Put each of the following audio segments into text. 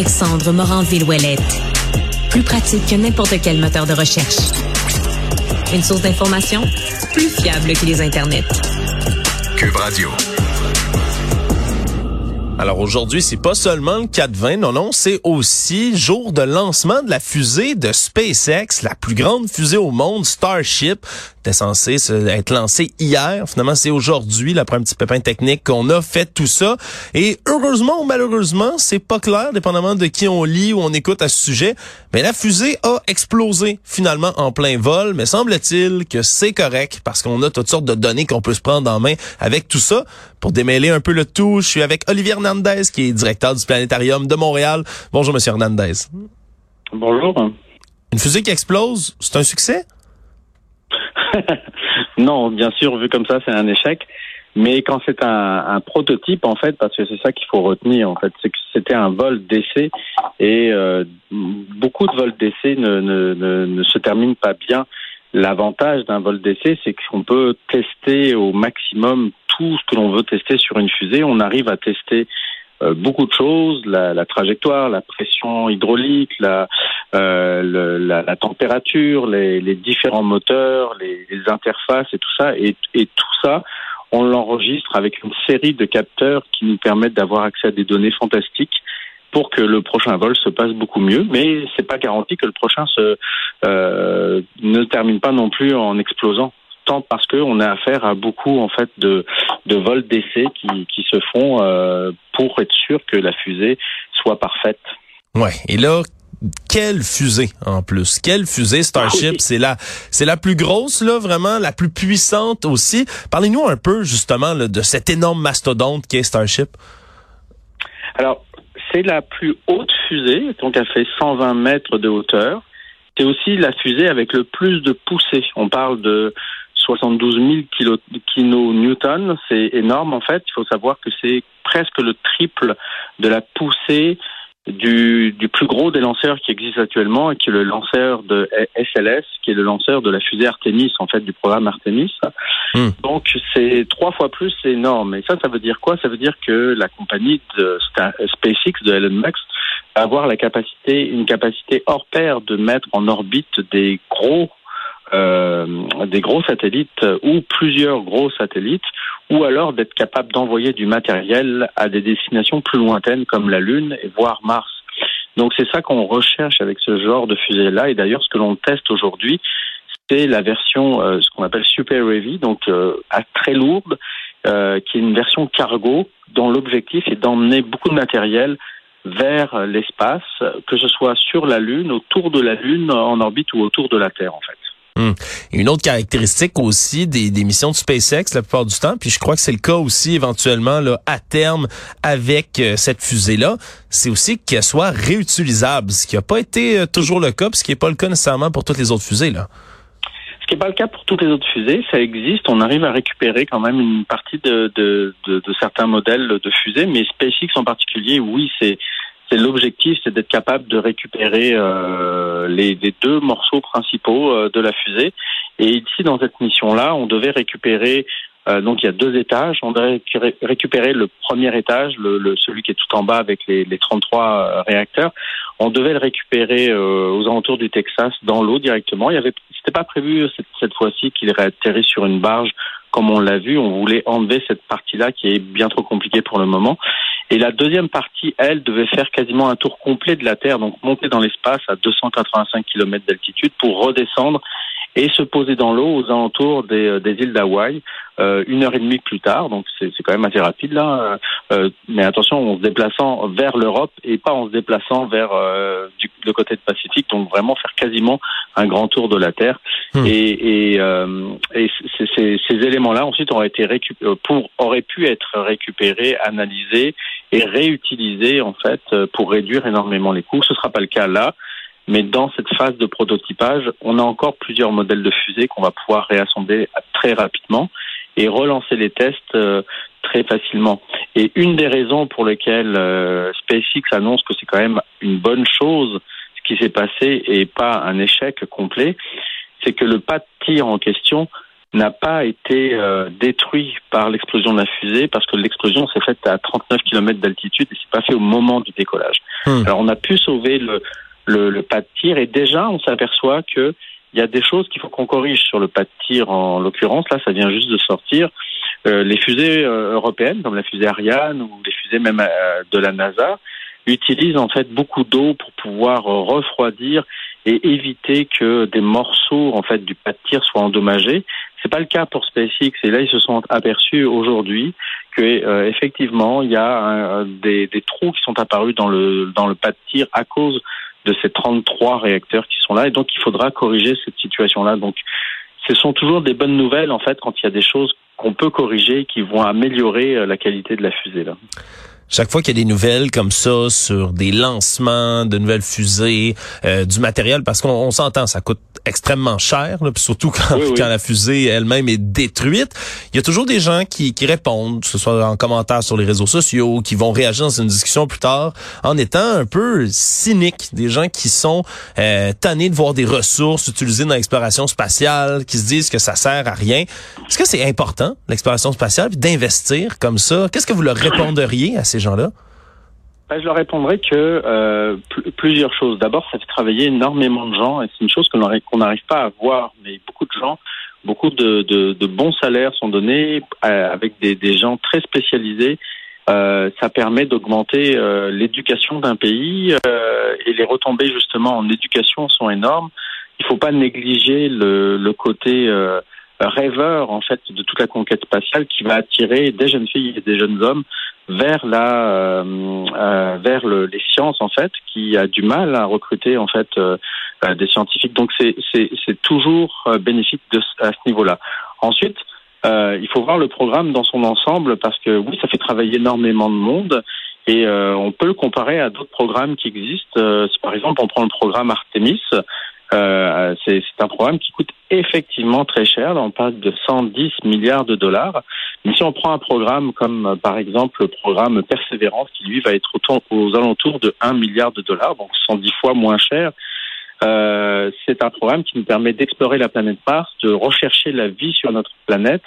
Alexandre Morin-Villouellette. Plus pratique que n'importe quel moteur de recherche. Une source d'information plus fiable que les internets. Cube Radio. Alors aujourd'hui, c'est pas seulement le 420, non, non, c'est aussi jour de lancement de la fusée de SpaceX, la plus grande fusée au monde, Starship. C'était censé être lancé hier. Finalement, c'est aujourd'hui, après un petit pépin technique, qu'on a fait tout ça. Et heureusement ou malheureusement, c'est pas clair, dépendamment de qui on lit ou on écoute à ce sujet. Mais la fusée a explosé finalement en plein vol. Mais semble-t-il que c'est correct parce qu'on a toutes sortes de données qu'on peut se prendre en main avec tout ça. Pour démêler un peu le tout, je suis avec Olivier Hernandez, qui est directeur du Planétarium de Montréal. Bonjour, Monsieur Hernandez. Bonjour. Une fusée qui explose, c'est un succès? non, bien sûr, vu comme ça, c'est un échec. Mais quand c'est un, prototype, en fait, parce que c'est ça qu'il faut retenir, en fait, c'est que c'était un vol d'essai et euh, beaucoup de vols d'essai ne, ne, ne, se terminent pas bien. L'avantage d'un vol d'essai, c'est qu'on peut tester au maximum tout ce que l'on veut tester sur une fusée. On arrive à tester beaucoup de choses, la, la, trajectoire, la pression hydraulique, la, euh, la, la, température, les, les, différents moteurs, les, les, interfaces et tout ça. Et, et tout ça, on l'enregistre avec une série de capteurs qui nous permettent d'avoir accès à des données fantastiques pour que le prochain vol se passe beaucoup mieux. Mais c'est pas garanti que le prochain se euh, ne termine pas non plus en explosant parce qu'on a affaire à beaucoup en fait de, de vols d'essai qui, qui se font euh, pour être sûr que la fusée soit parfaite. Ouais. Et là, quelle fusée en plus? Quelle fusée? Starship C'est la c'est la plus grosse là vraiment, la plus puissante aussi. Parlez-nous un peu justement de cet énorme mastodonte qui est Starship. Alors c'est la plus haute fusée, donc elle fait 120 mètres de hauteur. C'est aussi la fusée avec le plus de poussée. On parle de 72 000 kilonewtons, c'est énorme en fait. Il faut savoir que c'est presque le triple de la poussée du, du, plus gros des lanceurs qui existent actuellement et qui est le lanceur de SLS, qui est le lanceur de la fusée Artemis, en fait, du programme Artemis. Hmm. Donc, c'est trois fois plus, c'est énorme. Et ça, ça veut dire quoi? Ça veut dire que la compagnie de SpaceX, de Elon Musk, va avoir la capacité, une capacité hors pair de mettre en orbite des gros des gros satellites ou plusieurs gros satellites, ou alors d'être capable d'envoyer du matériel à des destinations plus lointaines comme la Lune et voire Mars. Donc c'est ça qu'on recherche avec ce genre de fusée-là. Et d'ailleurs, ce que l'on teste aujourd'hui, c'est la version, euh, ce qu'on appelle Super Heavy, donc euh, à très lourde, euh, qui est une version cargo dont l'objectif est d'emmener beaucoup de matériel vers l'espace, que ce soit sur la Lune, autour de la Lune, en orbite ou autour de la Terre, en fait. Hum. Une autre caractéristique aussi des, des, missions de SpaceX la plupart du temps, puis je crois que c'est le cas aussi éventuellement là, à terme avec euh, cette fusée-là, c'est aussi qu'elle soit réutilisable, ce qui n'a pas été euh, toujours le cas, ce qui n'est pas le cas nécessairement pour toutes les autres fusées. Là. Ce qui n'est pas le cas pour toutes les autres fusées, ça existe, on arrive à récupérer quand même une partie de, de, de, de certains modèles de fusées, mais SpaceX en particulier, oui, c'est c'est l'objectif, c'est d'être capable de récupérer euh, les, deux morceaux principaux euh, de la fusée. Et ici, dans cette mission-là, on devait récupérer euh, donc il y a deux étages. On devait récupérer le premier étage, le, celui qui est tout en bas avec les, les 33 réacteurs. On devait le récupérer aux alentours du Texas dans l'eau directement. Il y c'était pas prévu cette, cette fois-ci qu'il réatterrisse sur une barge comme on l'a vu. On voulait enlever cette partie-là qui est bien trop compliquée pour le moment. Et la deuxième partie, elle, devait faire quasiment un tour complet de la Terre, donc monter dans l'espace à 285 km d'altitude pour redescendre et se poser dans l'eau aux alentours des, euh, des îles d'Hawaï euh, une heure et demie plus tard. Donc c'est quand même assez rapide là. Euh, mais attention, en se déplaçant vers l'Europe et pas en se déplaçant vers euh, du, le côté de Pacifique. Donc vraiment faire quasiment un grand tour de la Terre. Hmm. Et, et, euh, et ces, ces éléments-là ensuite auraient été récupérés pour auraient pu être récupérés, analysés et réutilisés en fait pour réduire énormément les coûts. Ce sera pas le cas là. Mais dans cette phase de prototypage, on a encore plusieurs modèles de fusées qu'on va pouvoir réassembler très rapidement et relancer les tests euh, très facilement. Et une des raisons pour lesquelles euh, SpaceX annonce que c'est quand même une bonne chose ce qui s'est passé et pas un échec complet, c'est que le pas de tir en question n'a pas été euh, détruit par l'explosion de la fusée parce que l'explosion s'est faite à 39 km d'altitude et c'est pas fait au moment du décollage. Hmm. Alors on a pu sauver le, le, le, pas de tir et déjà on s'aperçoit que il y a des choses qu'il faut qu'on corrige sur le pas de tir en l'occurrence là ça vient juste de sortir. Euh, les fusées euh, européennes comme la fusée Ariane ou les fusées même euh, de la NASA utilisent en fait beaucoup d'eau pour pouvoir refroidir et éviter que des morceaux en fait du pas de tir soient endommagés. C'est pas le cas pour SpaceX et là ils se sont aperçus aujourd'hui que euh, effectivement il y a des, des, trous qui sont apparus dans le dans le pas de tir à cause de ces 33 réacteurs qui sont là et donc il faudra corriger cette situation là. Donc ce sont toujours des bonnes nouvelles en fait quand il y a des choses qu'on peut corriger qui vont améliorer euh, la qualité de la fusée là. Chaque fois qu'il y a des nouvelles comme ça sur des lancements de nouvelles fusées, euh, du matériel, parce qu'on s'entend, ça coûte extrêmement cher, là, surtout quand, quand la fusée elle-même est détruite. Il y a toujours des gens qui, qui répondent, que ce soit en commentaire sur les réseaux sociaux, qui vont réagir dans une discussion plus tard, en étant un peu cyniques, des gens qui sont euh, tannés de voir des ressources utilisées dans l'exploration spatiale, qui se disent que ça sert à rien. Est-ce que c'est important, l'exploration spatiale, d'investir comme ça? Qu'est-ce que vous leur réponderiez à ces gens-là? Ben, je leur répondrai que euh, plusieurs choses. D'abord, ça fait travailler énormément de gens et c'est une chose qu'on n'arrive pas à voir, mais beaucoup de gens, beaucoup de, bons salaires sont donnés euh, avec des, des, gens très spécialisés. Euh, ça permet d'augmenter euh, l'éducation d'un pays euh, et les retombées justement en éducation sont énormes. Il ne faut pas négliger le, le côté rêveur en fait de toute la conquête spatiale qui va attirer des jeunes filles et des jeunes hommes vers la euh, euh, vers le, les sciences en fait qui a du mal à recruter en fait euh, des scientifiques. Donc c'est c'est toujours bénéfique de, à ce niveau-là. Ensuite il faut voir le programme dans son ensemble parce que oui ça fait travailler énormément de monde et on peut le comparer à d'autres programmes qui existent. Par exemple on prend le programme Artemis euh, c'est un programme qui coûte effectivement très cher. on parle de 110 milliards de dollars. Mais si on prend un programme comme euh, par exemple le programme Persévérance, qui lui va être aux alentours de 1 milliard de dollars, donc 110 fois moins cher, euh, c'est un programme qui nous permet d'explorer la planète Mars, de rechercher la vie sur notre planète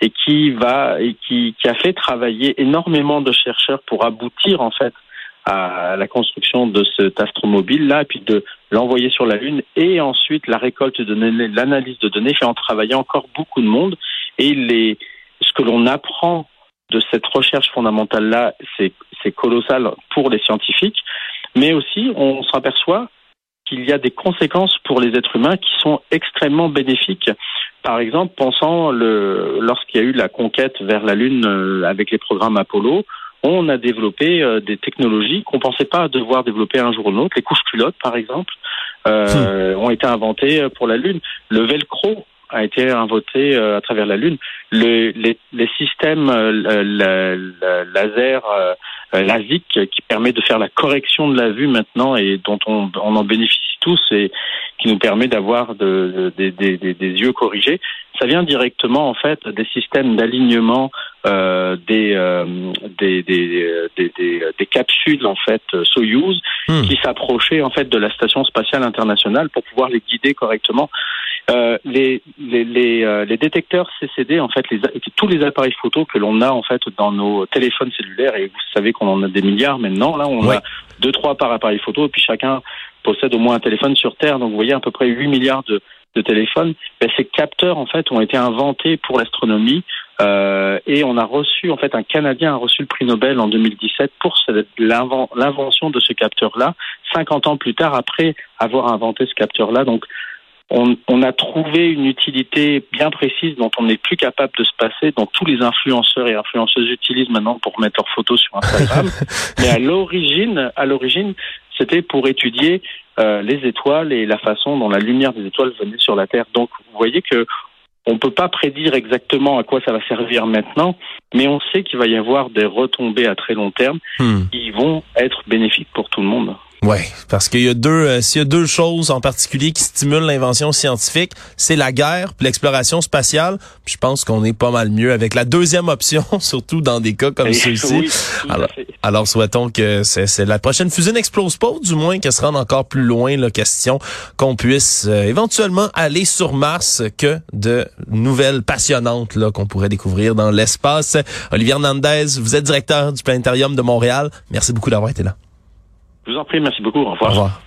et qui va et qui, qui a fait travailler énormément de chercheurs pour aboutir en fait à la construction de cet astromobile-là, puis de l'envoyer sur la Lune, et ensuite la récolte de données, l'analyse de données fait en travailler encore beaucoup de monde. Et les, ce que l'on apprend de cette recherche fondamentale-là, c'est, c'est colossal pour les scientifiques, mais aussi on s'aperçoit qu'il y a des conséquences pour les êtres humains qui sont extrêmement bénéfiques. Par exemple, pensant le, lorsqu'il y a eu la conquête vers la Lune euh, avec les programmes Apollo, on a développé euh, des technologies qu'on pensait pas devoir développer un jour ou l'autre. Les couches culottes, par exemple, euh, hmm. ont été inventées euh, pour la Lune. Le velcro a été inventé à travers la Lune. les, les, systèmes laser LASIK qui permet de faire la correction de la vue maintenant et dont on, on en bénéficie tous et qui nous permet d'avoir de, des yeux corrigés, ça vient directement en fait des systèmes d'alignement euh, des, euh, des, des, des, des, capsules en fait Soyuz hmm. qui s'approchaient en fait de la station spatiale internationale pour pouvoir les guider correctement. Euh, les, les, les, euh, les, détecteurs CCD, en fait, les, tous les appareils photo que l'on a en fait dans nos téléphones cellulaires, et vous savez qu'on en a des milliards maintenant, là, on a deux, trois par appareil photo, et puis chacun possède au moins un téléphone sur Terre, donc vous voyez à peu près 8 milliards de, de téléphones. Ben, ces capteurs, en fait, ont été inventés pour l'astronomie, euh, et on a reçu, en fait, un Canadien a reçu le prix Nobel en 2017 pour l'invention de ce capteur-là, 50 ans plus tard après avoir inventé ce capteur-là. Donc, on, a trouvé une utilité bien précise dont on n'est plus capable de se passer, dont tous les influenceurs et influenceuses utilisent maintenant pour mettre leurs photos sur Instagram. Mais à l'origine, à l'origine, c'était pour étudier euh, les étoiles et la façon dont la lumière des étoiles venait sur la Terre. Donc, vous voyez que on ne peut pas prédire exactement à quoi ça va servir maintenant, mais on sait qu'il va y avoir des retombées à très long terme hmm. qui vont être bénéfiques pour tout le monde. Oui, parce qu'il y a deux, euh, s'il y a deux choses en particulier qui stimulent l'invention scientifique, c'est la guerre l'exploration spatiale. je pense qu'on est pas mal mieux avec la deuxième option, surtout dans des cas comme celui-ci. alors, alors, souhaitons que c'est la prochaine fusée n'explose pas, du moins qu'elle se rende encore plus loin. La question qu'on puisse euh, éventuellement aller sur Mars que de nouvelles passionnantes là qu'on pourrait découvrir dans l'espace. Olivier Hernandez, vous êtes directeur du planétarium de Montréal. Merci beaucoup d'avoir été là. Je vous en prie, merci beaucoup. Au revoir. Au revoir.